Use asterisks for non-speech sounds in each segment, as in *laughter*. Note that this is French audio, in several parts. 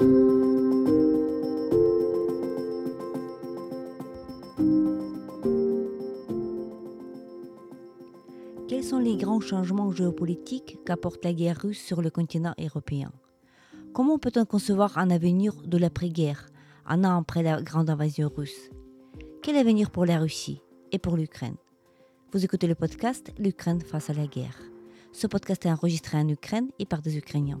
Quels sont les grands changements géopolitiques qu'apporte la guerre russe sur le continent européen? Comment peut-on concevoir un avenir de l'après-guerre, un an après la grande invasion russe? Quel avenir pour la Russie et pour l'Ukraine? Vous écoutez le podcast L'Ukraine face à la guerre. Ce podcast est enregistré en Ukraine et par des Ukrainiens.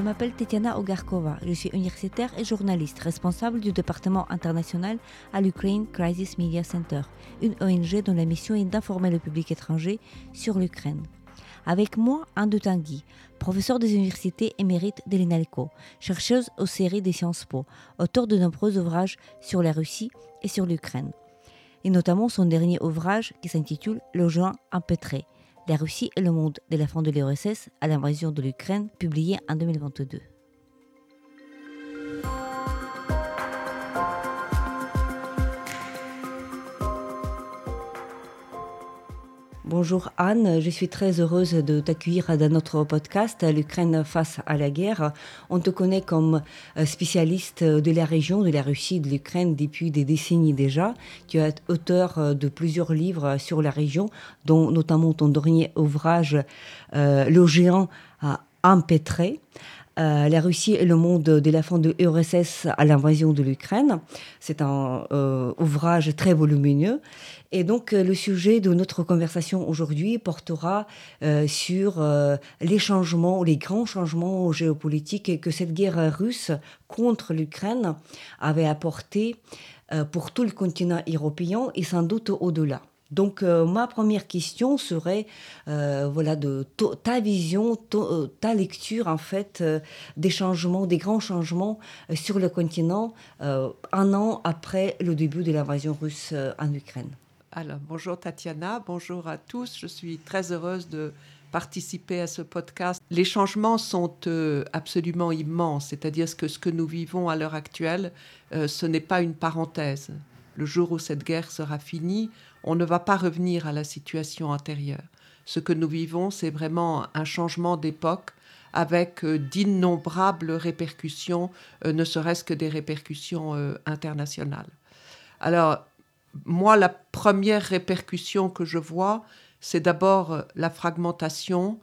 Je m'appelle Tetiana Ogarkova, je suis universitaire et journaliste responsable du département international à l'Ukraine Crisis Media Center, une ONG dont la mission est d'informer le public étranger sur l'Ukraine. Avec moi, Anne Tanguy, professeur des universités émérite de l'INALCO, chercheuse aux séries des Sciences Po, auteur de nombreux ouvrages sur la Russie et sur l'Ukraine, et notamment son dernier ouvrage qui s'intitule Le joint empêtré la Russie et le monde de la fin de l'URSS à l'invasion de l'Ukraine, publié en 2022. Bonjour Anne, je suis très heureuse de t'accueillir dans notre podcast L'Ukraine face à la guerre. On te connaît comme euh, spécialiste de la région, de la Russie, de l'Ukraine depuis des décennies déjà. Tu es auteur euh, de plusieurs livres sur la région, dont notamment ton dernier ouvrage euh, Le géant empêtré. Euh, la Russie et le monde de la fin de l'URSS à l'invasion de l'Ukraine. C'est un ouvrage très volumineux et donc, euh, le sujet de notre conversation aujourd'hui portera euh, sur euh, les changements, les grands changements géopolitiques que cette guerre russe contre l'Ukraine avait apporté pour tout le continent européen et sans doute au-delà. Donc ma première question serait voilà de ta vision, ta lecture en fait des changements, des grands changements sur le continent un an après le début de l'invasion russe en Ukraine. Alors, bonjour Tatiana, bonjour à tous. Je suis très heureuse de participer à ce podcast. Les changements sont euh, absolument immenses, c'est-à-dire que ce que nous vivons à l'heure actuelle, euh, ce n'est pas une parenthèse. Le jour où cette guerre sera finie, on ne va pas revenir à la situation antérieure. Ce que nous vivons, c'est vraiment un changement d'époque avec euh, d'innombrables répercussions, ne serait-ce que des répercussions internationales. Alors, moi, la première répercussion que je vois, c'est d'abord euh, la fragmentation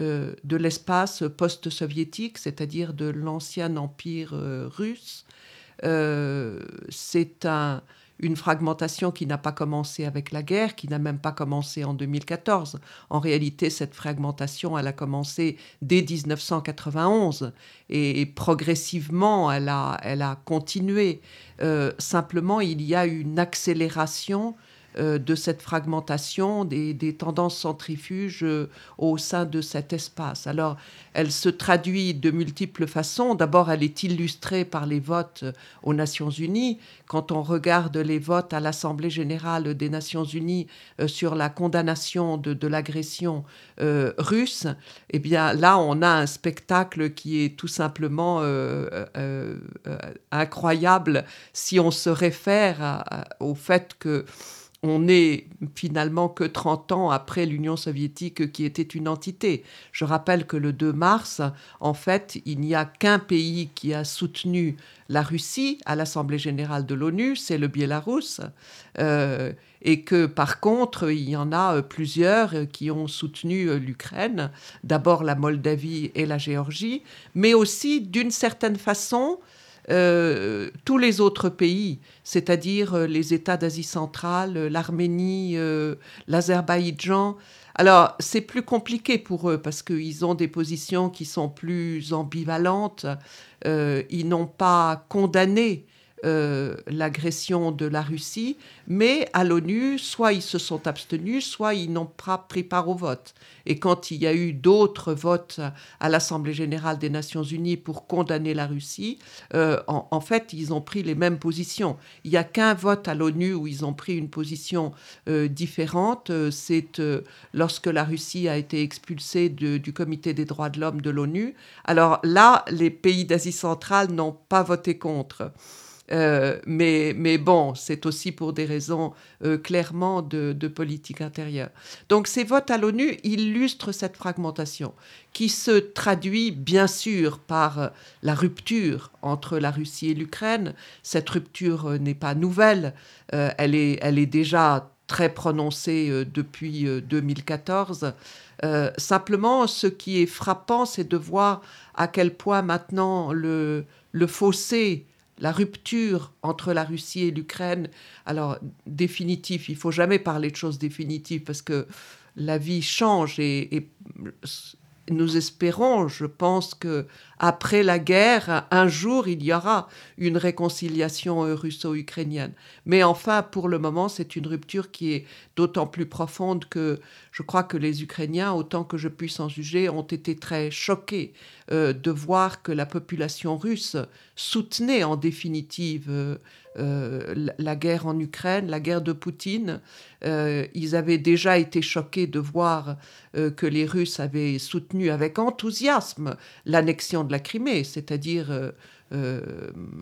euh, de l'espace post-soviétique, c'est-à-dire de l'ancien empire euh, russe. c'est un, une fragmentation qui n'a pas commencé avec la guerre, qui n'a même pas commencé en 2014. En réalité, cette fragmentation, elle a commencé dès 1991 et, progressivement, elle a, elle a continué. Euh, simplement, il y a une accélération de cette fragmentation des, tendances centrifuges euh, au sein de cet espace. Alors, elle se traduit de multiples façons. D'abord, elle est illustrée par les votes euh, aux Nations Unies. Quand on regarde les votes à l'Assemblée générale des Nations Unies sur la condamnation de, l'agression russe, eh bien là, on a un spectacle qui est tout simplement incroyable si on se réfère au fait que on n'est finalement que 30 ans après l'Union soviétique qui était une entité. Je rappelle que le 2 mars, en fait, il n'y a qu'un pays qui a soutenu la Russie à l'Assemblée générale de l'ONU, c'est le Biélarus, euh, et que par contre, il y en a plusieurs qui ont soutenu l'Ukraine, d'abord la Moldavie et la Géorgie, mais aussi d'une certaine façon, euh, tous les autres pays, c'est-à-dire euh, les États d'Asie centrale, euh, l'Arménie, l'Azerbaïdjan. Alors, c'est plus compliqué pour eux parce qu'ils ont des positions qui sont plus ambivalentes. ils n'ont pas condamné euh, l'agression de la Russie, mais à l'ONU, soit ils se sont abstenus, soit ils n'ont pas pris part au vote. Et quand il y a eu d'autres votes à l'Assemblée générale des Nations unies pour condamner la Russie, euh, en, fait, ils ont pris les mêmes positions. Il n'y a qu'un vote à l'ONU où ils ont pris une position euh, différente. C'est lorsque la Russie a été expulsée du Comité des droits de l'homme de l'ONU. Alors là, les pays d'Asie centrale n'ont pas voté contre. Euh, mais, mais bon, c'est aussi pour des raisons euh, clairement de, politique intérieure. Donc ces votes à l'ONU illustrent cette fragmentation qui se traduit bien sûr par euh, la rupture entre la Russie et l'Ukraine. Cette rupture n'est pas nouvelle, elle, est, elle est déjà très prononcée depuis 2014. simplement, ce qui est frappant, c'est de voir à quel point maintenant le fossé la rupture entre la Russie et l'Ukraine, alors définitif, il faut jamais parler de choses définitives parce que la vie change et, nous espérons, je pense que après la guerre, un jour, il y aura une réconciliation russo-ukrainienne. Mais enfin, pour le moment, c'est une rupture qui est d'autant plus profonde que je crois que les Ukrainiens, autant que je puisse en juger, ont été très choqués euh, de voir que la population russe soutenait en définitive euh, euh, la guerre en Ukraine, la guerre de Poutine. ils avaient déjà été choqués de voir que les Russes avaient soutenu avec enthousiasme l'annexion de la Crimée, c'est-à-dire euh,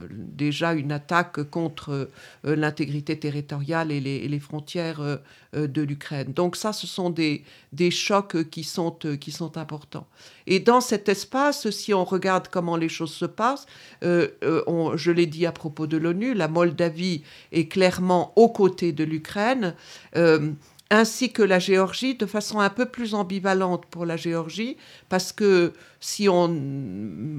déjà une attaque contre euh, l'intégrité territoriale et les, frontières euh, de l'Ukraine. Donc ça, ce sont des, des chocs qui sont, qui sont importants. Et dans cet espace, si on regarde comment les choses se passent, je l'ai dit à propos de l'ONU, la Moldavie est clairement aux côtés de l'Ukraine ainsi que la Géorgie, de façon un peu plus ambivalente pour la Géorgie, parce que si on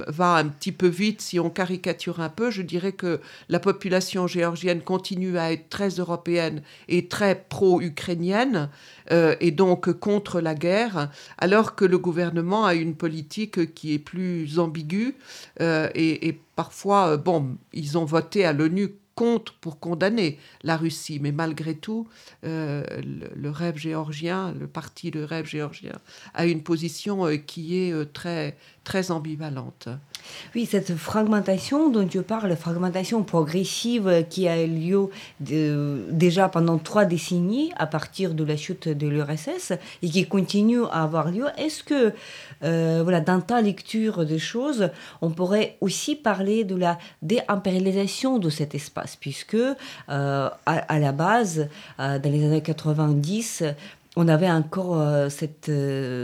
va un petit peu vite, si on caricature un peu, je dirais que la population géorgienne continue à être très européenne et très pro-ukrainienne, euh, et donc contre la guerre, alors que le gouvernement a une politique qui est plus ambiguë, euh, et, et, parfois, euh, bon, ils ont voté à l'ONU contre pour condamner la Russie. Mais malgré tout, euh, le, rêve géorgien, le parti de rêve géorgien, a une position euh, qui est euh, très, très ambivalente. Oui, cette fragmentation dont tu parles, fragmentation progressive qui a eu lieu déjà pendant trois décennies à partir de la chute de l'URSS et qui continue à avoir lieu, est-ce que, voilà, dans ta lecture des choses, on pourrait aussi parler de la déimpérialisation de cet espace? Puisque euh, à, la base, euh, dans les années 90, on avait encore euh, cette,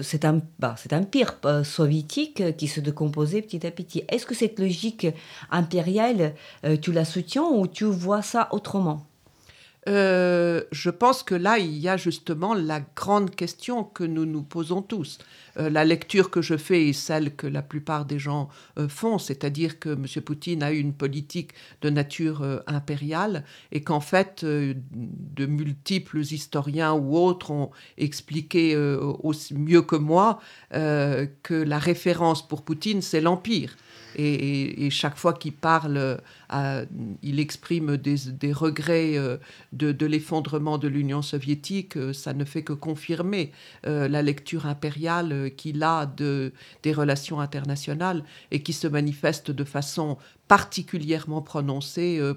cet, bah, cet, empire soviétique qui se décomposait petit à petit. Est-ce que cette logique impériale, tu la soutiens ou tu vois ça autrement? Je pense que là, il y a justement la grande question que nous nous posons tous. Euh, la lecture que je fais est celle que la plupart des gens euh, font, c'est-à-dire que M. Poutine a une politique de nature euh, impériale et qu'en fait, de multiples historiens ou autres ont expliqué aussi mieux que moi que la référence pour Poutine, c'est l'Empire. Et, chaque fois qu'il parle, il exprime des, regrets de, l'effondrement de l'Union soviétique. Ça ne fait que confirmer la lecture impériale qu'il a de, des relations internationales et qui se manifeste de façon particulièrement prononcée euh,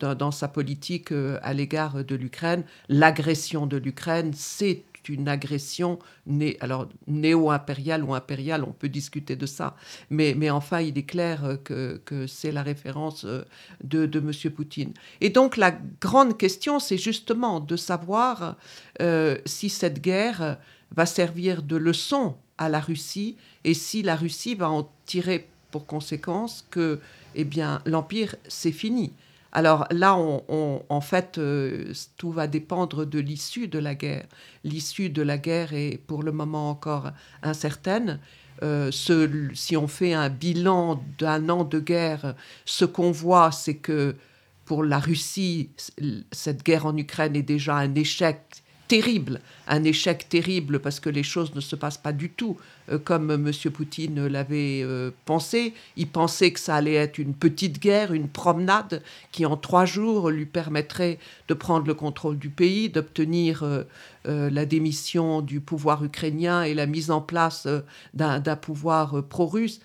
dans, sa politique euh, à l'égard de l'Ukraine. L'agression de l'Ukraine, c'est une agression né, alors néo-impériale ou impériale, on peut discuter de ça, mais, mais enfin, il est clair que, que c'est la référence euh, de, M. Poutine. Et donc, la grande question, c'est justement de savoir si cette guerre va servir de leçon à la Russie et si la Russie va en tirer pour conséquence que eh bien l'empire c'est fini. Alors là, on, en fait, euh, tout va dépendre de l'issue de la guerre. L'issue de la guerre est pour le moment encore incertaine. Euh, si on fait un bilan d'un an de guerre, ce qu'on voit, c'est que pour la Russie, cette guerre en Ukraine est déjà un échec terrible, un échec terrible parce que les choses ne se passent pas du tout euh, comme M. Poutine l'avait euh, pensé. Il pensait que ça allait être une petite guerre, une promenade qui en trois jours lui permettrait de prendre le contrôle du pays, d'obtenir euh, la démission du pouvoir ukrainien et la mise en place d'un pouvoir pro-russe.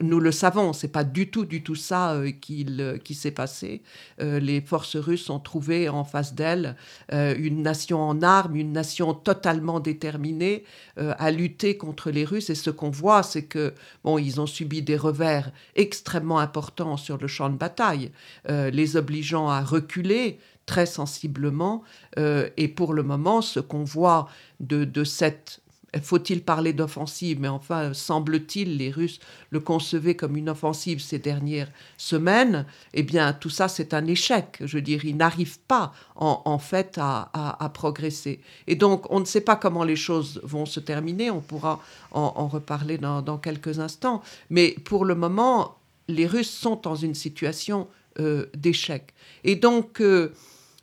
Nous le savons, c'est pas du tout, du tout ça qui s'est passé. les forces russes ont trouvé en face d'elles une nation en armes, une nation totalement déterminée à lutter contre les Russes et ce qu'on voit, c'est que, bon, ils ont subi des revers extrêmement importants sur le champ de bataille, euh, les obligeant à reculer très sensiblement. Euh, et pour le moment, ce qu'on voit de, de cette faut-il parler d'offensive Mais enfin, semble-t-il, les Russes le concevaient comme une offensive ces dernières semaines. Eh bien, tout ça, c'est un échec. Je veux dire, ils n'arrivent pas, en, fait, à, progresser. Et donc, on ne sait pas comment les choses vont se terminer. On pourra en, reparler dans, quelques instants. Mais pour le moment, les Russes sont dans une situation euh, d'échec. Et donc, euh,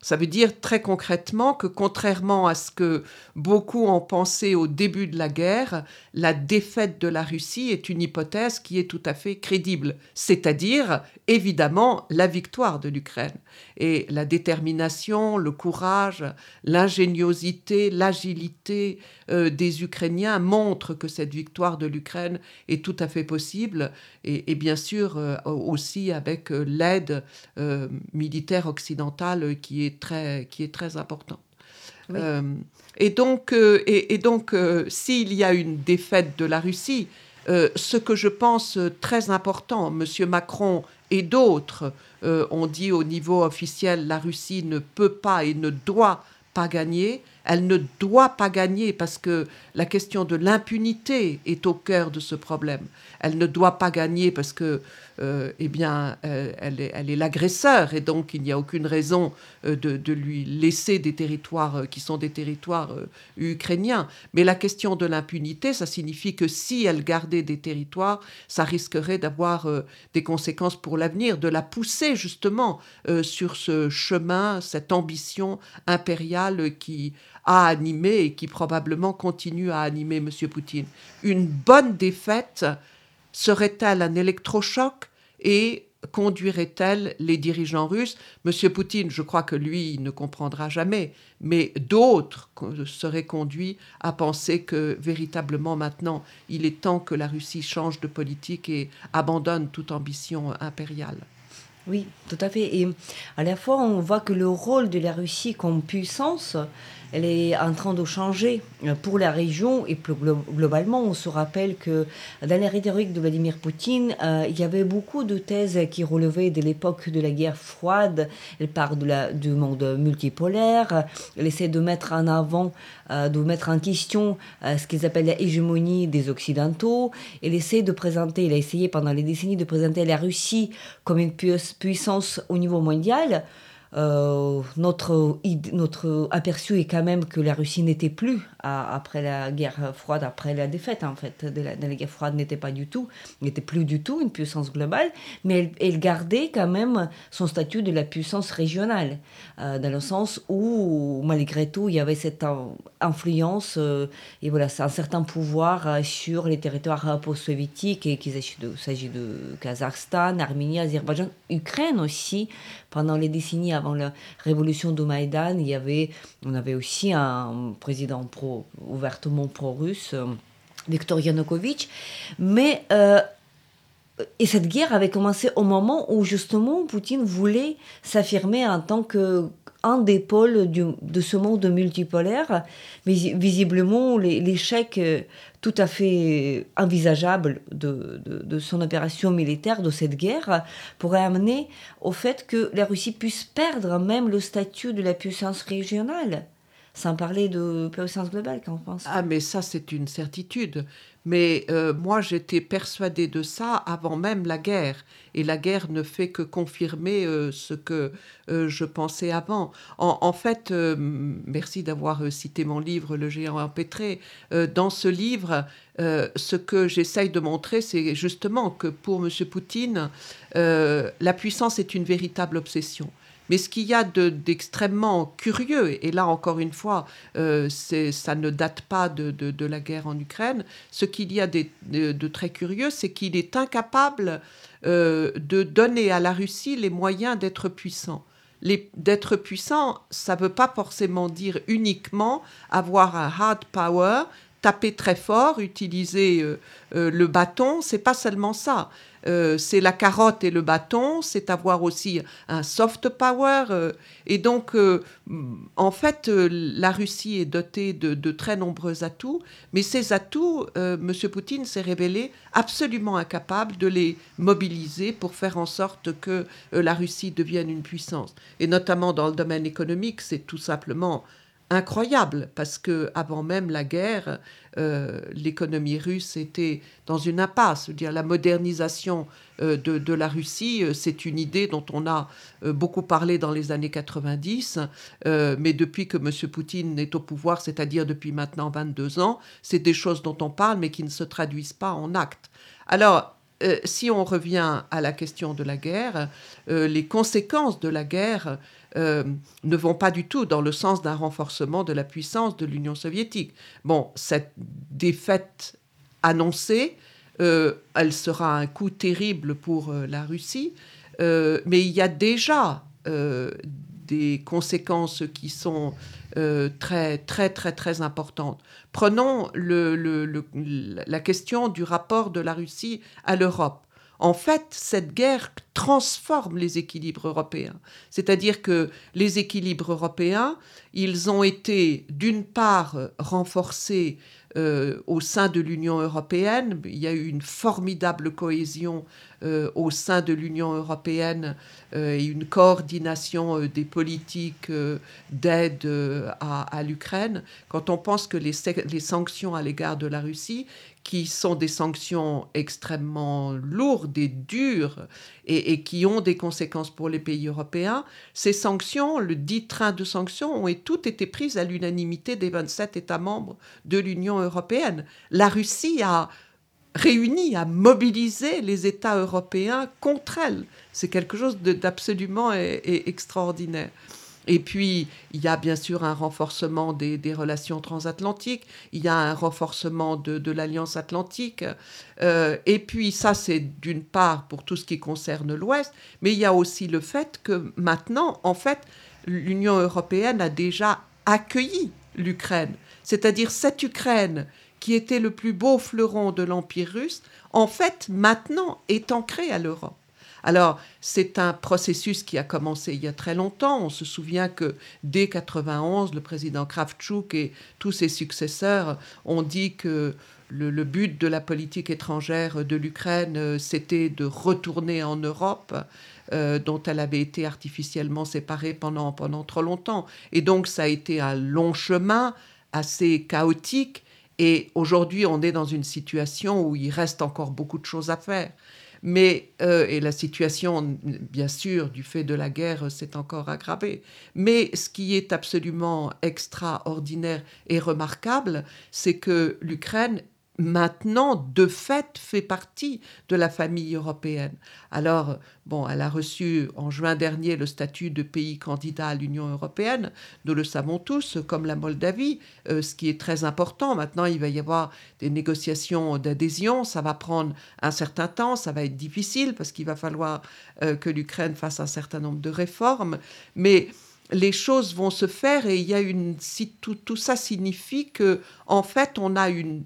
ça veut dire très concrètement que contrairement à ce que beaucoup ont pensé au début de la guerre, la défaite de la Russie est une hypothèse qui est tout à fait crédible, c'est-à-dire évidemment la victoire de l'Ukraine. Et la détermination, le courage, l'ingéniosité, l'agilité euh, des Ukrainiens montrent que cette victoire de l'Ukraine est tout à fait possible, et, bien sûr euh, aussi avec euh, l'aide militaire occidentale qui est très, qui est très importante. et donc, et, donc s'il y a une défaite de la Russie, ce que je pense très important, M. Macron et d'autres euh, ont dit au niveau officiel la Russie ne peut pas et ne doit pas gagner. Elle ne doit pas gagner parce que la question de l'impunité est au cœur de ce problème. Elle ne doit pas gagner parce que euh, eh bien, euh, elle est, l'agresseur et donc il n'y a aucune raison euh, de, lui laisser des territoires qui sont des territoires ukrainiens. Mais la question de l'impunité, ça signifie que si elle gardait des territoires, ça risquerait d'avoir des conséquences pour l'avenir, de la pousser justement sur ce chemin, cette ambition impériale qui a animé et qui probablement continue à animer M. Poutine. Une bonne défaite serait-elle un électrochoc et conduirait-elle les dirigeants russes? Monsieur Poutine, je crois que lui ne comprendra jamais, mais d'autres seraient conduits à penser que véritablement maintenant, il est temps que la Russie change de politique et abandonne toute ambition impériale. Oui, tout à fait. Et à la fois, on voit que le rôle de la Russie comme puissance elle est en train de changer pour la région et plus globalement. On se rappelle que dans la rhétorique de Vladimir Poutine, euh, il y avait beaucoup de thèses qui relevaient de l'époque de la guerre froide. Elle parle du monde multipolaire. Elle essaie de mettre en avant, euh, de mettre en question euh, ce qu'ils appellent la hégémonie des Occidentaux. Elle essaie de présenter, il a essayé pendant les décennies de présenter la Russie comme une puissance au niveau mondial. Euh, notre, notre aperçu est quand même que la Russie n'était plus, après la guerre froide, après la défaite en fait de la, guerre froide, n'était pas du tout, n'était plus du tout une puissance globale, mais elle, gardait quand même son statut de la puissance régionale, euh, dans le sens où malgré tout il y avait cette influence euh, et voilà, un certain pouvoir sur les territoires post-soviétiques, et qu'il s'agit de, de Kazakhstan, Arménie, Azerbaïdjan, Ukraine aussi, pendant les décennies avant la révolution de Maïdan, il y avait, on avait aussi un président pro, ouvertement pro-russe, euh, Viktor Yanukovych. Mais euh, et cette guerre avait commencé au moment où justement Poutine voulait s'affirmer en tant que un des pôles de ce monde multipolaire. Mais visiblement, l'échec euh, tout à fait envisageable de, de, son opération militaire, de cette guerre, pourrait amener au fait que la Russie puisse perdre même le statut de la puissance régionale sans parler de puissance globale, qu'en pense Ah, mais ça, c'est une certitude. Mais euh, moi, j'étais persuadée de ça avant même la guerre. Et la guerre ne fait que confirmer euh, ce que euh, je pensais avant. En, fait, merci d'avoir cité mon livre Le géant empêtré. dans ce livre, ce que j'essaye de montrer, c'est justement que pour M. Poutine, la puissance est une véritable obsession Mais ce qu'il y a d'extrêmement curieux, et là encore une fois, euh, ça ne date pas de, la guerre en Ukraine, ce qu'il y a de, très curieux, c'est qu'il est incapable euh, de donner à la Russie les moyens d'être puissant. D'être puissant, ça ne veut pas forcément dire uniquement avoir un hard power, taper très fort, utiliser euh, euh, le bâton, c'est pas seulement ça. Euh, c'est la carotte et le bâton, c'est avoir aussi un soft power. et donc, en fait, la Russie est dotée de, très nombreux atouts, mais ces atouts, M. Poutine s'est révélé absolument incapable de les mobiliser pour faire en sorte que la Russie devienne une puissance. Et notamment dans le domaine économique, c'est tout simplement incroyable parce que avant même la guerre, euh, l'économie russe était dans une impasse. dire, la modernisation euh, de, la Russie, euh, c'est une idée dont on a beaucoup parlé dans les années 90, mais depuis que M. Poutine est au pouvoir, c'est-à-dire depuis maintenant 22 ans, c'est des choses dont on parle, mais qui ne se traduisent pas en actes. Alors, si on revient à la question de la guerre, les conséquences de la guerre euh, ne vont pas du tout dans le sens d'un renforcement de la puissance de l'Union soviétique. Bon, cette défaite annoncée, euh, elle sera un coup terrible pour euh, la Russie, mais il y a déjà des conséquences qui sont très, très, très, très importantes. Prenons la question du rapport de la Russie à l'Europe. En fait, cette guerre transforme les équilibres européens. C'est-à-dire que les équilibres européens, ils ont été d'une part renforcés euh, au sein de l'Union européenne. Il y a eu une formidable cohésion euh, au sein de l'Union européenne euh, et une coordination des politiques d'aide à, l'Ukraine. Quand on pense que les, les sanctions à l'égard de la Russie, qui sont des sanctions extrêmement lourdes et dures et, qui ont des conséquences pour les pays européens, ces sanctions, le dit train de sanctions, ont toutes été prises à l'unanimité des 27 États membres de l'Union européenne. La Russie a réuni, a mobilisé les États européens contre elle. C'est quelque chose d'absolument extraordinaire. Et puis, il y a bien sûr un renforcement des, relations transatlantiques, il y a un renforcement de, l'Alliance atlantique. Euh, et puis, ça, c'est d'une part pour tout ce qui concerne l'Ouest, mais il y a aussi le fait que maintenant, en fait, l'Union européenne a déjà accueilli l'Ukraine. C'est-à-dire cette Ukraine qui était le plus beau fleuron de l'Empire russe, en fait, maintenant est ancrée à l'Europe. Alors, c'est un processus qui a commencé il y a très longtemps. On se souvient que dès 91, le président Kravchuk et tous ses successeurs ont dit que le, but de la politique étrangère de l'Ukraine, euh, c'était de retourner en Europe. Euh, dont elle avait été artificiellement séparée pendant, pendant trop longtemps. Et donc ça a été un long chemin, assez chaotique, et aujourd'hui on est dans une situation où il reste encore beaucoup de choses à faire. Mais, euh, et la situation, bien sûr, du fait de la guerre, s'est encore aggravée. Mais ce qui est absolument extraordinaire et remarquable, c'est que l'Ukraine maintenant, de fait, fait partie de la famille européenne. Alors, bon, elle a reçu en juin dernier le statut de pays candidat à l'Union européenne, nous le savons tous, comme la Moldavie, euh, ce qui est très important. Maintenant, il va y avoir des négociations d'adhésion, ça va prendre un certain temps, ça va être difficile parce qu'il va falloir euh, que l'Ukraine fasse un certain nombre de réformes, mais les choses vont se faire et il y a une tout, tout ça signifie que en fait on a une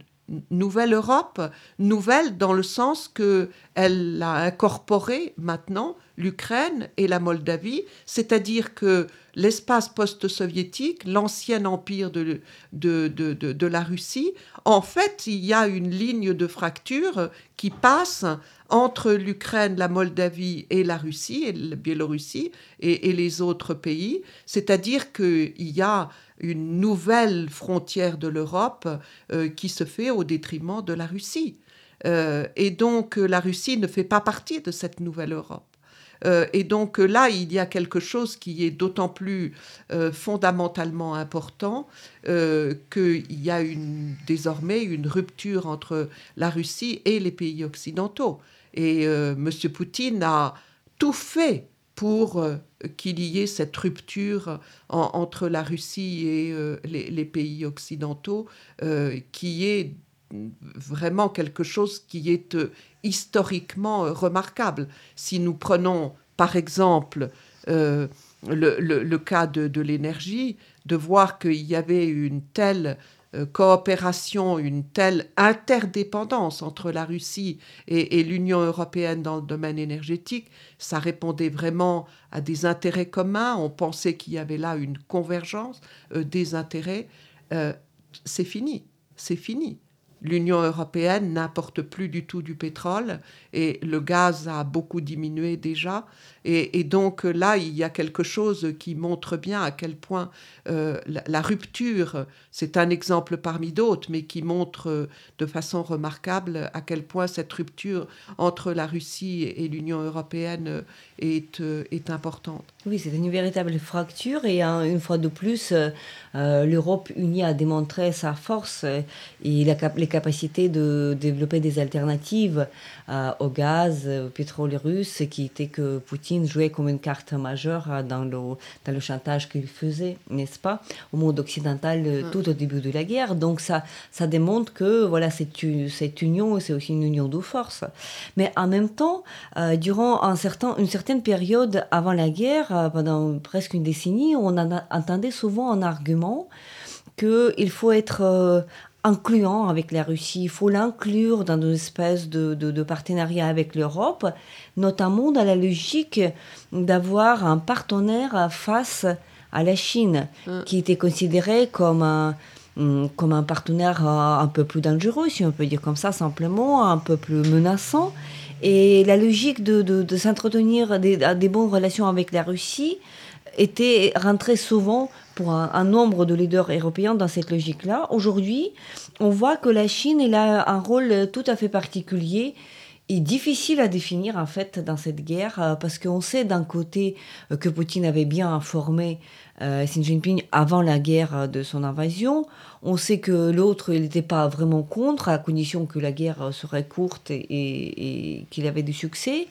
nouvelle Europe, nouvelle dans le sens que elle a incorporé maintenant l'Ukraine et la Moldavie, c'est-à-dire que l'espace post-soviétique, l'ancien empire de, de, de, de, la Russie, en fait, il y a une ligne de fracture qui passe entre l'Ukraine, la Moldavie et la Russie, et la Biélorussie et, et les autres pays, c'est-à-dire qu'il y a une nouvelle frontière de l'Europe euh, qui se fait au détriment de la Russie. Euh, et donc la Russie ne fait pas partie de cette nouvelle Europe. Euh, et donc là, il y a quelque chose qui est d'autant plus fondamentalement important qu'il y a désormais une rupture entre la Russie et les pays occidentaux. Et M. Poutine a tout fait pour qu'il y ait cette rupture entre la Russie et les, pays occidentaux, qui est vraiment quelque chose qui est historiquement remarquable. Si nous prenons par exemple le, cas de, l'énergie, de voir qu'il y avait une telle euh, coopération, une telle interdépendance entre la Russie et, l'Union européenne dans le domaine énergétique, ça répondait vraiment à des intérêts communs. On pensait qu'il y avait là une convergence euh, des intérêts. Euh, c'est fini, c'est fini. L'Union européenne n'importe plus du tout du pétrole et le gaz a beaucoup diminué déjà. Et, donc là, il y a quelque chose qui montre bien à quel point euh, la, rupture, c'est un exemple parmi d'autres, mais qui montre euh, de façon remarquable à quel point cette rupture entre la Russie et l'Union européenne est, euh, est importante. Oui, c'est une véritable fracture et une fois de plus, l'Europe unie a démontré sa force et la, les capacités de développer des alternatives au gaz, au pétrole russe, qui était que Poutine jouait comme une carte majeure dans le, dans le chantage qu'il faisait, n'est-ce pas, au monde occidental mm. tout au début de la guerre. Donc ça, ça démontre que voilà, cette, cette union, c'est aussi une union de force. Mais en même temps, euh, durant un certain, une certaine période avant la guerre, euh, pendant presque une décennie, on entendait souvent un argument qu'il faut être euh, incluant avec la Russie. Il faut l'inclure dans une espèce de, de, partenariat avec l'Europe, notamment dans la logique d'avoir un partenaire face à la Chine, mm. qui était considéré comme un, mm, comme un partenaire euh, un peu plus dangereux, si on peut dire comme ça simplement, un peu plus menaçant. Et la logique de, de, s'entretenir des, des bonnes relations avec la Russie était rentrée souvent pour un, nombre de leaders européens dans cette logique-là. Aujourd'hui, on voit que la Chine elle a un rôle tout à fait particulier et difficile à définir en fait dans cette guerre euh, parce qu'on sait d'un côté euh, que Poutine avait bien informé euh, Xi Jinping avant la guerre de son invasion. On sait que l'autre il n'était pas vraiment contre à condition que la guerre serait courte et, qu'il avait du succès.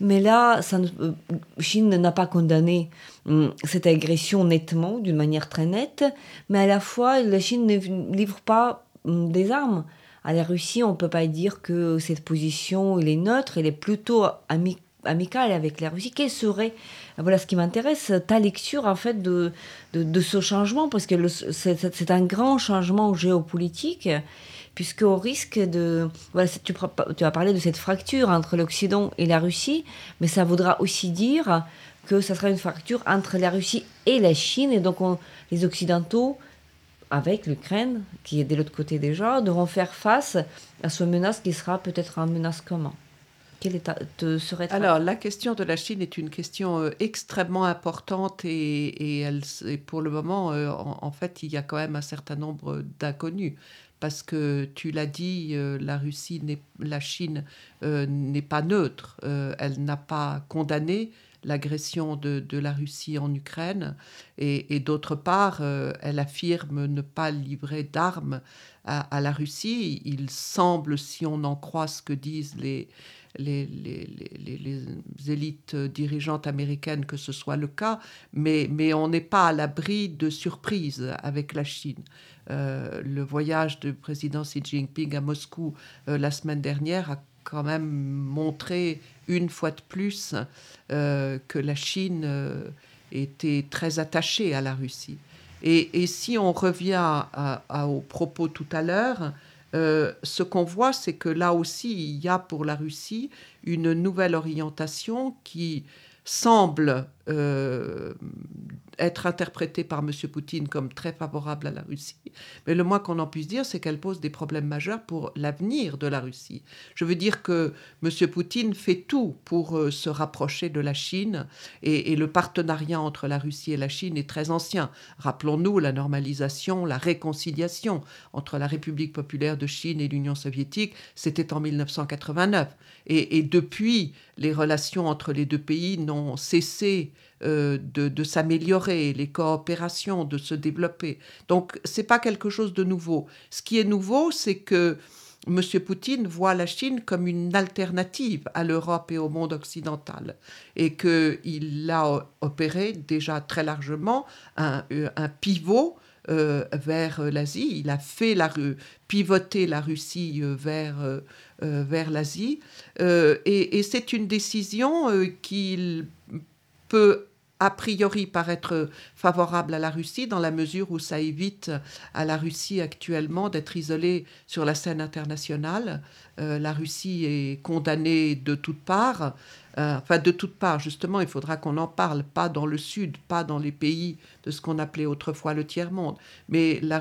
Mais là, ça euh, Chine n'a pas condamné hum, cette agression nettement, d'une manière très nette, mais à la fois, la Chine ne livre pas hum, des armes. À la Russie, on ne peut pas dire que cette position elle est neutre, elle est plutôt amicale avec la Russie. Quelle serait, voilà ce qui m'intéresse, ta lecture en fait de, de, ce changement, parce que c'est un grand changement géopolitique puisqu'au risque de... Voilà, tu, tu as parlé de cette fracture entre l'Occident et la Russie, mais ça voudra aussi dire que ça sera une fracture entre la Russie et la Chine, et donc les Occidentaux, avec l'Ukraine, qui est de l'autre côté déjà, devront faire face à ce menace qui sera peut-être une menace commun. Alors, la question de la Chine est une question euh, extrêmement importante et, et, elle, pour le moment, euh, en, fait, il y a quand même un certain nombre d'inconnus parce que tu l'as dit, euh, la Russie, la Chine n'est pas neutre. Elle n'a pas condamné l'agression de, la Russie en Ukraine et, d'autre part, elle affirme ne pas livrer d'armes à, la Russie. Il semble, si on en croit ce que disent les, les, élites dirigeantes américaines que ce soit le cas, mais, mais on n'est pas à l'abri de surprises avec la Chine. Euh, le voyage du président Xi Jinping à Moscou euh, la semaine dernière a quand même montré une fois de plus euh, que la Chine était très attachée à la Russie. Et, si on revient aux propos tout à l'heure, ce qu'on voit, c'est que là aussi, il y a pour la Russie une nouvelle orientation qui semble être interprétée par M. Poutine comme très favorable à la Russie. Mais le moins qu'on en puisse dire, c'est qu'elle pose des problèmes majeurs pour l'avenir de la Russie. Je veux dire que M. Poutine fait tout pour euh, se rapprocher de la Chine et, le partenariat entre la Russie et la Chine est très ancien. Rappelons-nous la normalisation, la réconciliation entre la République populaire de Chine et l'Union soviétique, c'était en 1989. Et, et depuis, les relations entre les deux pays n'ont cessé euh, de, s'améliorer, les coopérations de se développer. Donc, c'est pas quelque chose de nouveau. Ce qui est nouveau, c'est que M. Poutine voit la Chine comme une alternative à l'Europe et au monde occidental et qu'il a opéré déjà très largement un, un pivot euh, vers l'Asie. Il a fait la, pivoter la Russie euh, vers, euh, vers l'Asie. et, et c'est une décision qu'il peut a priori paraître favorable à la Russie dans la mesure où ça évite à la Russie actuellement d'être isolée sur la scène internationale. la Russie est condamnée de toutes parts. Enfin, de toutes parts, justement, il faudra qu'on en parle, pas dans le Sud, pas dans les pays de ce qu'on appelait autrefois le tiers-monde. Mais la,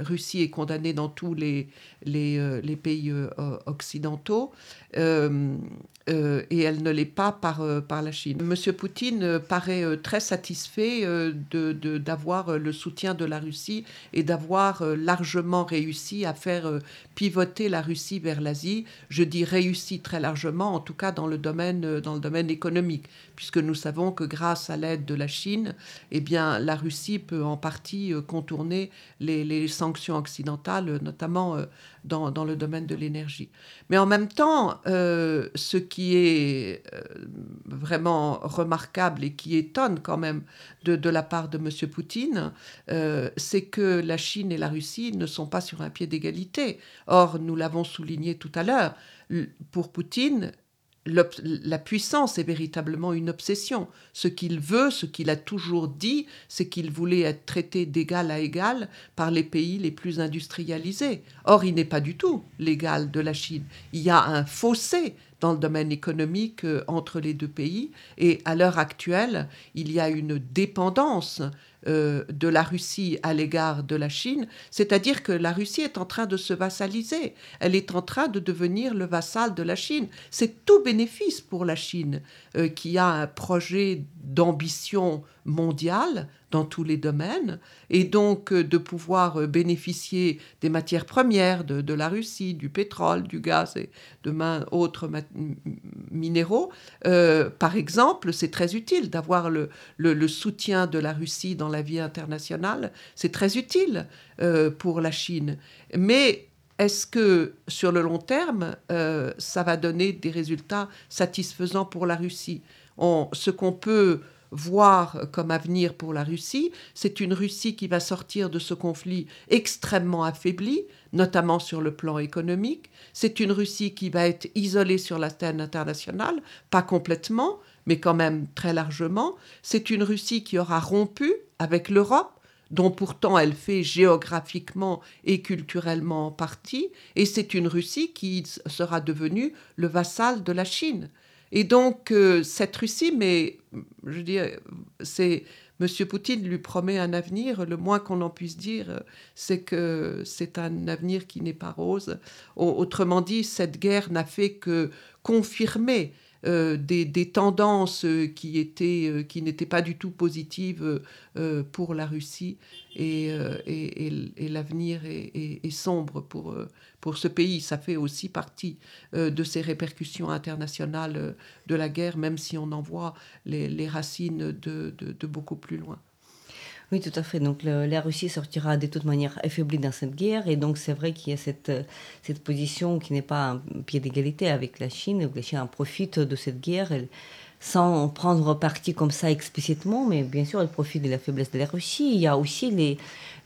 Russie est condamnée dans tous les, euh, pays euh, occidentaux. Euh, et elle ne l'est pas par, la Chine. Monsieur Poutine paraît très satisfait d'avoir de, le soutien de la Russie et d'avoir largement réussi à faire pivoter la Russie vers l'Asie. Je dis réussi très largement, en tout cas dans le domaine, dans le domaine économique, puisque nous savons que grâce à l'aide de la Chine, eh bien, la Russie peut en partie euh, contourner les, sanctions occidentales, notamment euh, dans, le domaine de l'énergie. Mais en même temps, euh, ce qui est vraiment remarquable et qui étonne quand même de, la part de M. Poutine, c'est que la Chine et la Russie ne sont pas sur un pied d'égalité. Or, nous l'avons souligné tout à l'heure, pour Poutine, la puissance est véritablement une obsession. Ce qu'il veut, ce qu'il a toujours dit, c'est qu'il voulait être traité d'égal à égal par les pays les plus industrialisés. Or, il n'est pas du tout l'égal de la Chine. Il y a un fossé dans le domaine économique euh, entre les deux pays et à l'heure actuelle, il y a une dépendance euh, de la Russie à l'égard de la Chine, c'est-à-dire que la Russie est en train de se vassaliser, elle est en train de devenir le vassal de la Chine. C'est tout bénéfice pour la Chine euh, qui a un projet d'ambition mondiale dans tous les domaines, et donc euh, de pouvoir bénéficier des matières premières de, la Russie, du pétrole, du gaz et de main autres minéraux. par exemple, c'est très utile d'avoir le, le, soutien de la Russie dans la vie internationale, c'est très utile euh, pour la Chine. Mais est-ce que sur le long terme, euh, ça va donner des résultats satisfaisants pour la Russie? Ce qu'on peut voir comme avenir pour la Russie, c'est une Russie qui va sortir de ce conflit extrêmement affaiblie, notamment sur le plan économique. C'est une Russie qui va être isolée sur la scène internationale, pas complètement, mais quand même très largement. C'est une Russie qui aura rompu avec l'Europe, dont pourtant elle fait géographiquement et culturellement partie, et c'est une Russie qui sera devenue le vassal de la Chine. Et donc euh, cette Russie, mais je dis, c'est M. Poutine lui promet un avenir. Le moins qu'on en puisse dire, c'est que c'est un avenir qui n'est pas rose. Autrement dit, cette guerre n'a fait que confirmer euh, des, tendances qui étaient euh, qui n'étaient pas du tout positives euh, pour la Russie et, et, l'avenir est, sombre pour pour ce pays. Ça fait aussi partie de ces répercussions internationales de la guerre, même si on en voit les, racines de beaucoup plus loin. Oui, tout à fait. Donc la Russie sortira de toute manière affaiblie dans cette guerre. Et donc c'est vrai qu'il y a cette, euh, cette position qui n'est pas un pied d'égalité avec la Chine. La Chine en profite de cette guerre. sans prendre parti comme ça explicitement, mais bien sûr, elle profite de la faiblesse de la Russie. Il y a aussi les,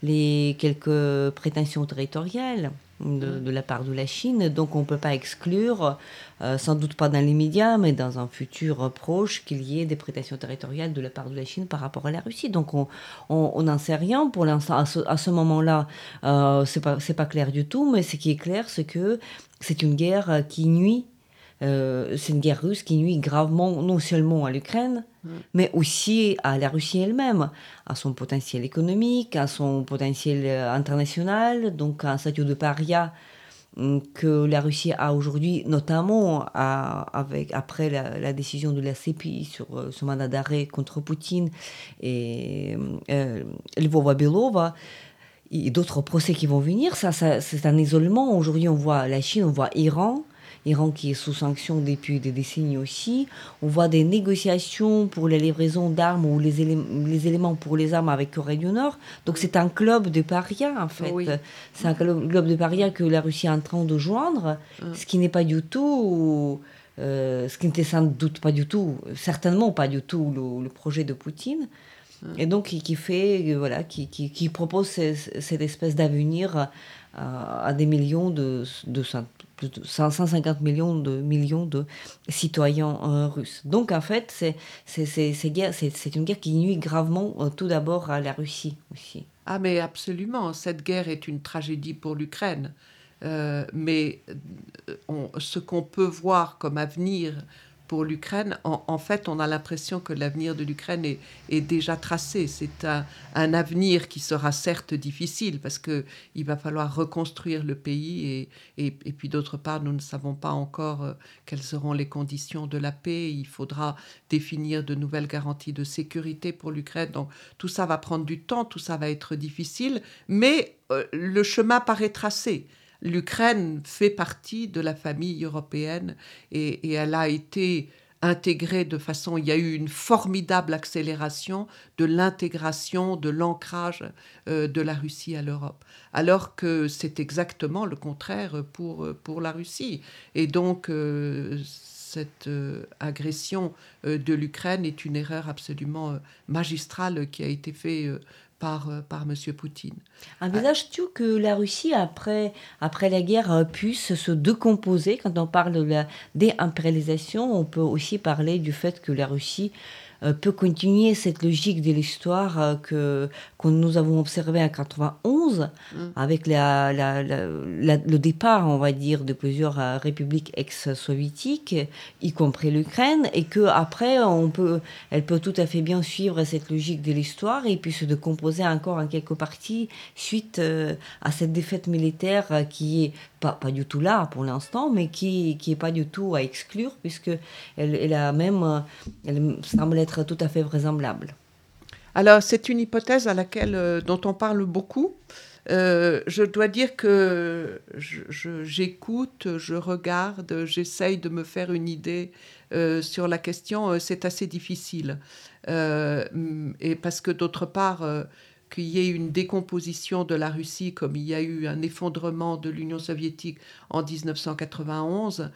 les quelques prétentions territoriales de, la part de la Chine. Donc on ne peut pas exclure, euh, sans doute pas dans l'immédiat, mais dans un futur proche, qu'il y ait des prétentions territoriales de la part de la Chine par rapport à la Russie. Donc on n'en sait rien pour l'instant. À ce, moment-là, euh, ce n'est pas clair du tout, mais ce qui est clair, c'est que c'est une guerre qui nuit euh, c'est une guerre russe qui nuit gravement non seulement à l'Ukraine, mm. mais aussi à la Russie elle-même, à son potentiel économique, à son potentiel euh, international, donc à un statut de paria mm, que la Russie a aujourd'hui, notamment avec, après la, décision de la CPI sur euh, ce mandat d'arrêt contre Poutine et euh, Lvova Belova et d'autres procès qui vont venir. Ça, ça c'est un isolement. Aujourd'hui, on voit la Chine, on voit l'Iran Iran qui est sous sanction depuis des décennies aussi. On voit des négociations pour les livraisons d'armes ou les, éléments pour les armes avec Corée du Nord. Donc c'est un club de parias en fait. C'est un club de parias que la Russie est en train de joindre, ce qui n'est pas du tout... Euh, ce qui n'était sans doute pas du tout, certainement pas du tout le, projet de Poutine. Et donc, qui, fait, voilà, qui, qui, propose cette espèce d'avenir à, des millions de, de, 150 millions de, millions de citoyens euh, russes. Donc, en fait, c'est, une guerre qui nuit gravement euh, tout d'abord à la Russie aussi. Ah, mais absolument. Cette guerre est une tragédie pour l'Ukraine. Euh, mais ce qu'on peut voir comme avenir pour l'Ukraine, en, fait, on a l'impression que l'avenir de l'Ukraine est, déjà tracé. C'est un, avenir qui sera certes difficile parce qu'il va falloir reconstruire le pays et, puis d'autre part, nous ne savons pas encore euh, quelles seront les conditions de la paix. Il faudra définir de nouvelles garanties de sécurité pour l'Ukraine. Donc tout ça va prendre du temps, tout ça va être difficile, mais le chemin paraît tracé l'Ukraine fait partie de la famille européenne et, elle a été intégrée de façon, il y a eu une formidable accélération de l'intégration, de l'ancrage euh, de la Russie à l'Europe, alors que c'est exactement le contraire pour, pour la Russie. Et donc, euh, cette euh, agression de l'Ukraine est une erreur absolument magistrale qui a été faite par, euh, par M. Poutine. Envisages-tu que la Russie, après, après la guerre, puisse se décomposer Quand on parle de la déimpérialisation, on peut aussi parler du fait que la Russie peut continuer cette logique de l'histoire euh, que, que nous avons observée en 91, mm. avec la, le départ, on va dire, de plusieurs euh, républiques ex-soviétiques, y compris l'Ukraine, et que après, on peut, elle peut tout à fait bien suivre cette logique de l'histoire et puis se décomposer encore en quelques parties suite à cette défaite militaire qui est pas, du tout là pour l'instant, mais qui qui est pas du tout à exclure puisque elle, elle a même, elle semble être tout à fait vraisemblable. Alors, c'est une hypothèse à laquelle, euh, dont on parle beaucoup. Euh, je dois dire que j'écoute, je, regarde, j'essaye de me faire une idée euh, sur la question. C'est assez difficile. et parce que d'autre part, qu'il y ait une décomposition de la Russie comme il y a eu un effondrement de l'Union soviétique en 1991,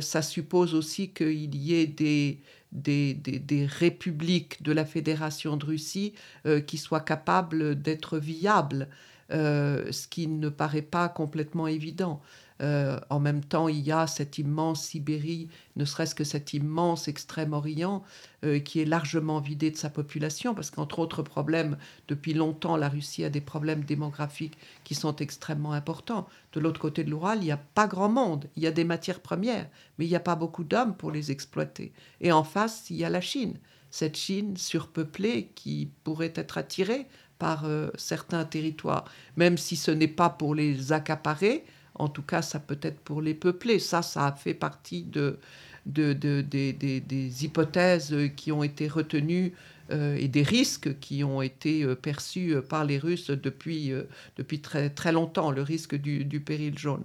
ça suppose aussi qu'il y ait des, des, républiques de la Fédération de Russie euh, qui soient capables d'être viables, euh, ce qui ne paraît pas complètement évident. Euh, en même temps, il y a cette immense Sibérie, ne serait-ce que cet immense Extrême-Orient, euh, qui est largement vidé de sa population, parce qu'entre autres problèmes, depuis longtemps, la Russie a des problèmes démographiques qui sont extrêmement importants. De l'autre côté de l'Oural, il n'y a pas grand monde. Il y a des matières premières, mais il n'y a pas beaucoup d'hommes pour les exploiter. Et en face, il y a la Chine. Cette Chine surpeuplée qui pourrait être attirée par euh, certains territoires, même si ce n'est pas pour les accaparer, en tout cas, ça peut être pour les peupler. Ça, ça a fait partie de, des hypothèses qui ont été retenues euh, et des risques qui ont été euh, perçus par les Russes depuis, euh, depuis très, très longtemps, le risque du, du péril jaune.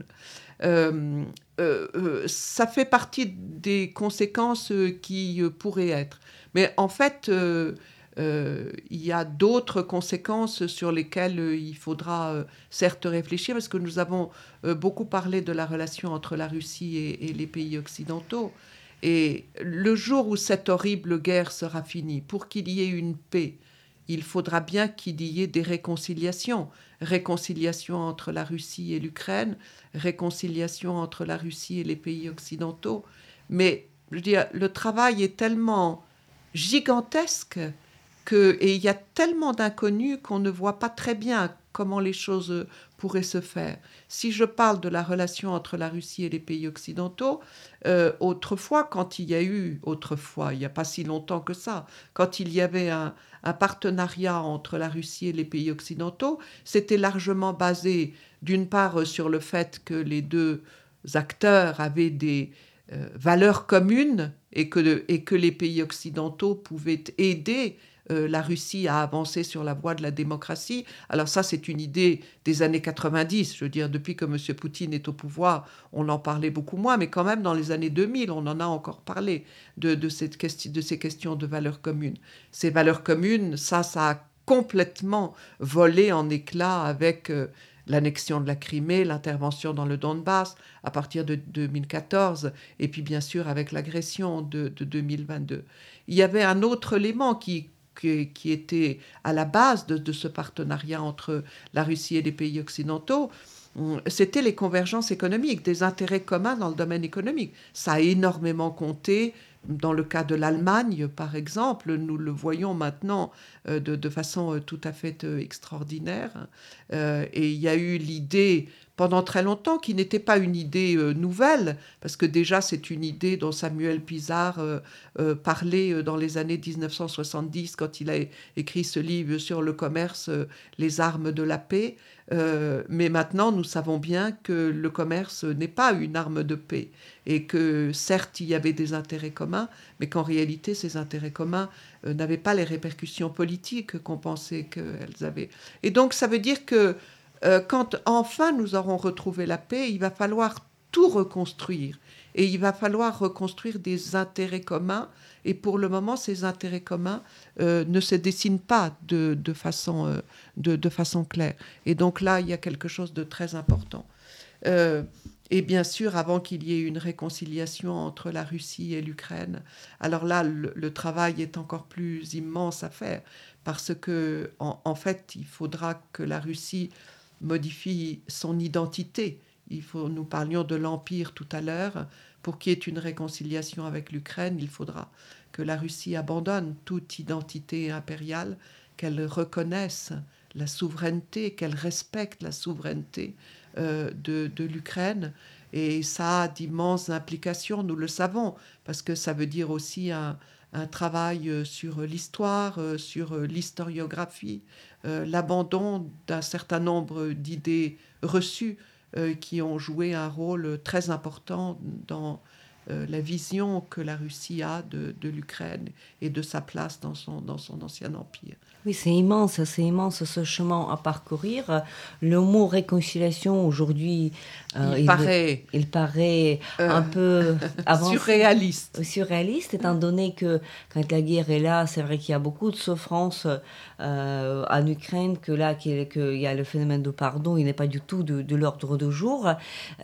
ça fait partie des conséquences qui pourraient être. Mais en fait, euh, il y a d'autres conséquences sur lesquelles euh, il faudra euh, certes réfléchir, parce que nous avons beaucoup parlé de la relation entre la Russie et, les pays occidentaux. Et le jour où cette horrible guerre sera finie, pour qu'il y ait une paix, il faudra bien qu'il y ait des réconciliations. Réconciliation entre la Russie et l'Ukraine, réconciliation entre la Russie et les pays occidentaux. Mais je veux le travail est tellement gigantesque et il y a tellement d'inconnus qu'on ne voit pas très bien comment les choses pourraient se faire. Si je parle de la relation entre la Russie et les pays occidentaux, euh, autrefois, quand il y a eu, autrefois, il n'y a pas si longtemps que ça, quand il y avait un, partenariat entre la Russie et les pays occidentaux, c'était largement basé, d'une part, sur le fait que les deux acteurs avaient des euh, valeurs communes et que les pays occidentaux pouvaient aider euh, la Russie a avancé sur la voie de la démocratie. Alors ça, c'est une idée des années 90. Je veux dire, depuis que M. Poutine est au pouvoir, on en parlait beaucoup moins, mais quand même dans les années 2000, on en a encore parlé de, de ces questions de valeurs communes. Ces valeurs communes, ça, ça a complètement volé en éclats avec euh, l'annexion de la Crimée, l'intervention dans le Donbass à partir de 2014, et puis bien sûr avec l'agression de, 2022. Il y avait un autre élément qui, qui, était à la base de, ce partenariat entre la Russie et les pays occidentaux, hum, c'était les convergences économiques, des intérêts communs dans le domaine économique. Ça a énormément compté dans le cas de l'Allemagne, par exemple, nous le voyons maintenant euh, de, façon euh, tout à fait euh, extraordinaire. et il y a eu l'idée pendant très longtemps qui n'était pas une idée nouvelle, parce que déjà c'est une idée dont Samuel Pizarre parlait dans les années 1970 quand il a écrit ce livre sur le commerce, les armes de la paix. Mais maintenant, nous savons bien que le commerce n'est pas une arme de paix et que certes, il y avait des intérêts communs, mais qu'en réalité, ces intérêts communs euh, n'avaient pas les répercussions politiques qu'on pensait qu'elles avaient. Et donc, ça veut dire que euh, quand enfin nous aurons retrouvé la paix, il va falloir tout reconstruire. Et il va falloir reconstruire des intérêts communs. Et pour le moment, ces intérêts communs euh, ne se dessinent pas de, façon, euh, de, façon claire. Et donc là, il y a quelque chose de très important. Et bien sûr, avant qu'il y ait une réconciliation entre la Russie et l'Ukraine, alors là, le, travail est encore plus immense à faire, parce que en fait, il faudra que la Russie modifie son identité il faut, nous parlions de l'Empire tout à l'heure. Pour qu'il y ait une réconciliation avec l'Ukraine, il faudra que la Russie abandonne toute identité impériale, qu'elle reconnaisse la souveraineté, qu'elle respecte la souveraineté euh, de, l'Ukraine. Et ça a d'immenses implications, nous le savons, parce que ça veut dire aussi un, travail euh, sur l'histoire, euh, sur l'historiographie, l'abandon d'un certain nombre d'idées reçues qui ont joué un rôle très important dans euh, la vision que la Russie a de, de l'Ukraine et de sa place dans son, dans son ancien empire. Oui, c'est immense, c'est immense ce chemin à parcourir. Le mot réconciliation aujourd'hui, euh, il, paraît, il paraît un peu *laughs* surréaliste. Surréaliste, étant donné que quand la guerre est là, c'est vrai qu'il y a beaucoup de souffrance euh, en Ukraine, que là, qu'il y a le phénomène de pardon, il n'est pas du tout de, l'ordre de jour.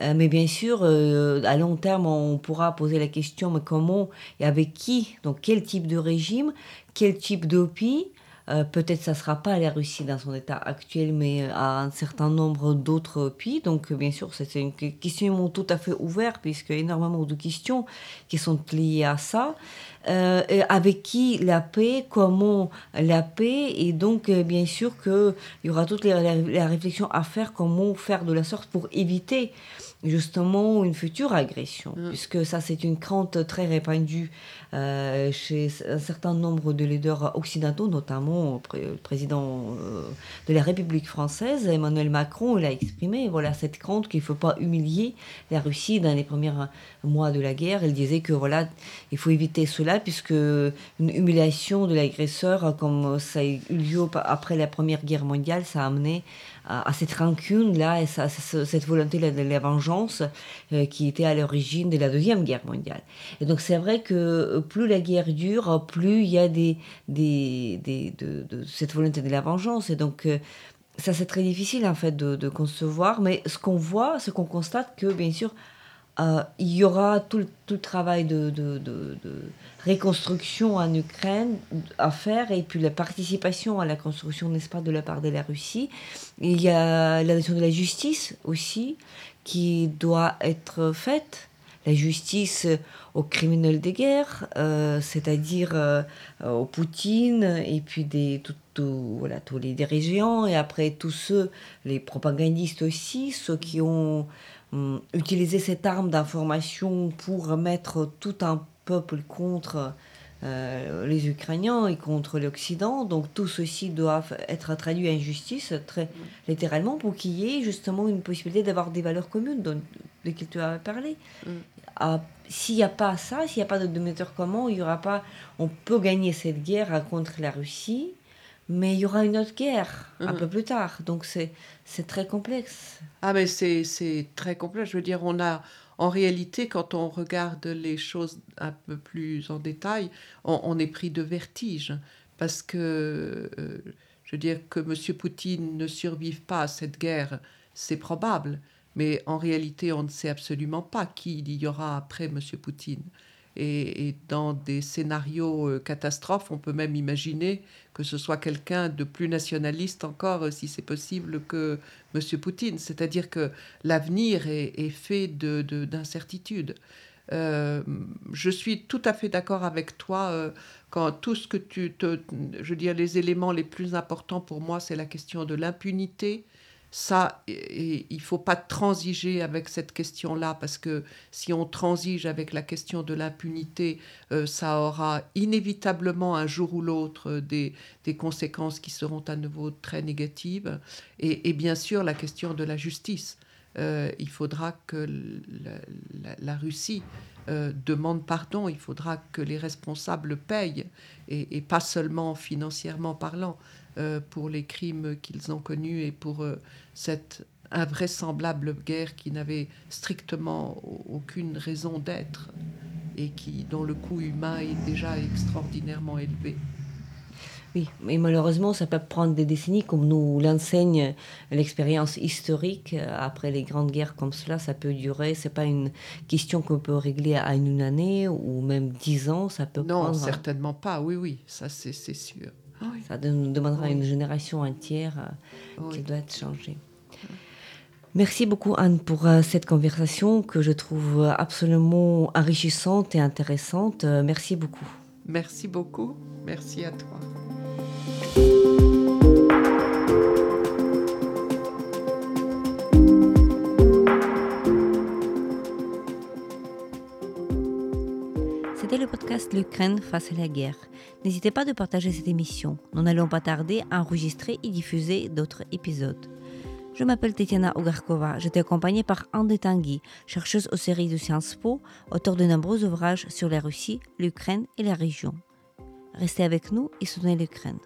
mais bien sûr, à long terme, on pourra poser la question, mais comment et avec qui Donc quel type de régime Quel type d'OPI euh, peut-être ça ne sera pas la Russie dans son état actuel, mais euh, à un certain nombre d'autres pays. Donc, bien sûr, c'est une question tout à fait ouverte, a énormément de questions qui sont liées à ça. Euh, avec qui la paix, comment la paix, et donc bien sûr qu'il y aura toute la, la, réflexion à faire, comment faire de la sorte pour éviter justement une future agression, mm. puisque ça c'est une crainte très répandue euh, chez un certain nombre de leaders occidentaux, notamment le président euh, de la République française, Emmanuel Macron, l'a exprimé voilà cette crainte qu'il ne faut pas humilier la Russie dans les premiers mois de la guerre. Il disait que voilà il faut éviter cela puisque une humiliation de l'agresseur, comme ça a eu lieu après la Première Guerre mondiale, ça a amené à, cette rancune-là et cette volonté de la vengeance euh, qui était à l'origine de la Deuxième Guerre mondiale. Et donc c'est vrai que euh, plus la guerre dure, plus il y a de, cette volonté de la vengeance. Et donc euh, ça c'est très difficile en fait de concevoir, mais ce qu'on voit, ce qu'on constate que bien sûr euh, il y aura tout, tout le travail de, de, de, reconstruction en Ukraine à faire et puis la participation à la construction, n'est-ce pas, de la part de la Russie. Il y a la notion de la justice aussi qui doit être faite. La justice aux criminels de guerre, euh, c'est-à-dire euh, aux Poutine et puis des, tout, voilà, tous les dirigeants et après tous ceux, les propagandistes aussi, ceux qui ont utiliser cette arme d'information pour mettre tout un peuple contre euh, les Ukrainiens et contre l'Occident. Donc tout ceci doit être traduit en justice, très littéralement, pour qu'il y ait justement une possibilité d'avoir des valeurs communes dont, desquelles tu as parlé. Mm. s'il n'y a pas ça, s'il n'y a pas de dominateur commun, il y aura pas. On peut gagner cette guerre contre la Russie, mais il y aura une autre guerre un Mhm. peu plus tard. Donc c'est très complexe. Ah, mais c'est c'est très complexe. Je veux dire, on a, en réalité, quand on regarde les choses un peu plus en détail, on, on est pris de vertige. Parce que, euh, je veux dire, que M. Poutine ne survive pas à cette guerre, c'est probable. Mais en réalité, on ne sait absolument pas qui il y aura après M. Poutine. Et, dans des scénarios euh, catastrophes, on peut même imaginer que ce soit quelqu'un de plus nationaliste encore, euh, si c'est possible, que M. Poutine. C'est-à-dire que l'avenir est, fait de- de- d'incertitudes. Euh, je suis tout à fait d'accord avec toi quand tout ce que tu te, je veux dire, les éléments les plus importants pour moi, c'est la question de l'impunité. Ça, il faut pas transiger avec cette question-là parce que si on transige avec la question de l'impunité, euh, ça aura inévitablement un jour ou l'autre euh, des, des conséquences qui seront à nouveau très négatives. Et, et bien sûr, la question de la justice. Euh, il faudra que la, Russie demande pardon, il faudra que les responsables payent, et, et pas seulement financièrement parlant, pour les crimes qu'ils ont connus et pour euh, cette invraisemblable guerre qui n'avait strictement au- aucune raison d'être et qui, dont le coût humain est déjà extraordinairement élevé. Oui, mais malheureusement, ça peut prendre des décennies, comme nous l'enseigne l'expérience historique. Euh, Après les grandes guerres comme cela, ça peut durer. C'est pas une question qu'on peut régler à une année ou même dix ans. Ça peut Non, prendre. certainement pas, oui, oui, ça c'est sûr. Oui, Ça nous demandera Oui. une génération entière euh, qui doit être changée. Merci beaucoup Anne pour euh, cette conversation que je trouve euh, absolument enrichissante et intéressante. Euh, Merci beaucoup. Merci beaucoup, merci à toi. Le podcast L'Ukraine face à la guerre. N'hésitez pas de partager cette émission. Nous n'allons pas tarder à enregistrer et diffuser d'autres épisodes. Je m'appelle Tetiana Ogarkova. J'étais accompagnée par Anne Tanguy, chercheuse aux séries de Sciences Po, auteur de nombreux ouvrages sur la Russie, l'Ukraine et la région. Restez avec nous et soutenez l'Ukraine.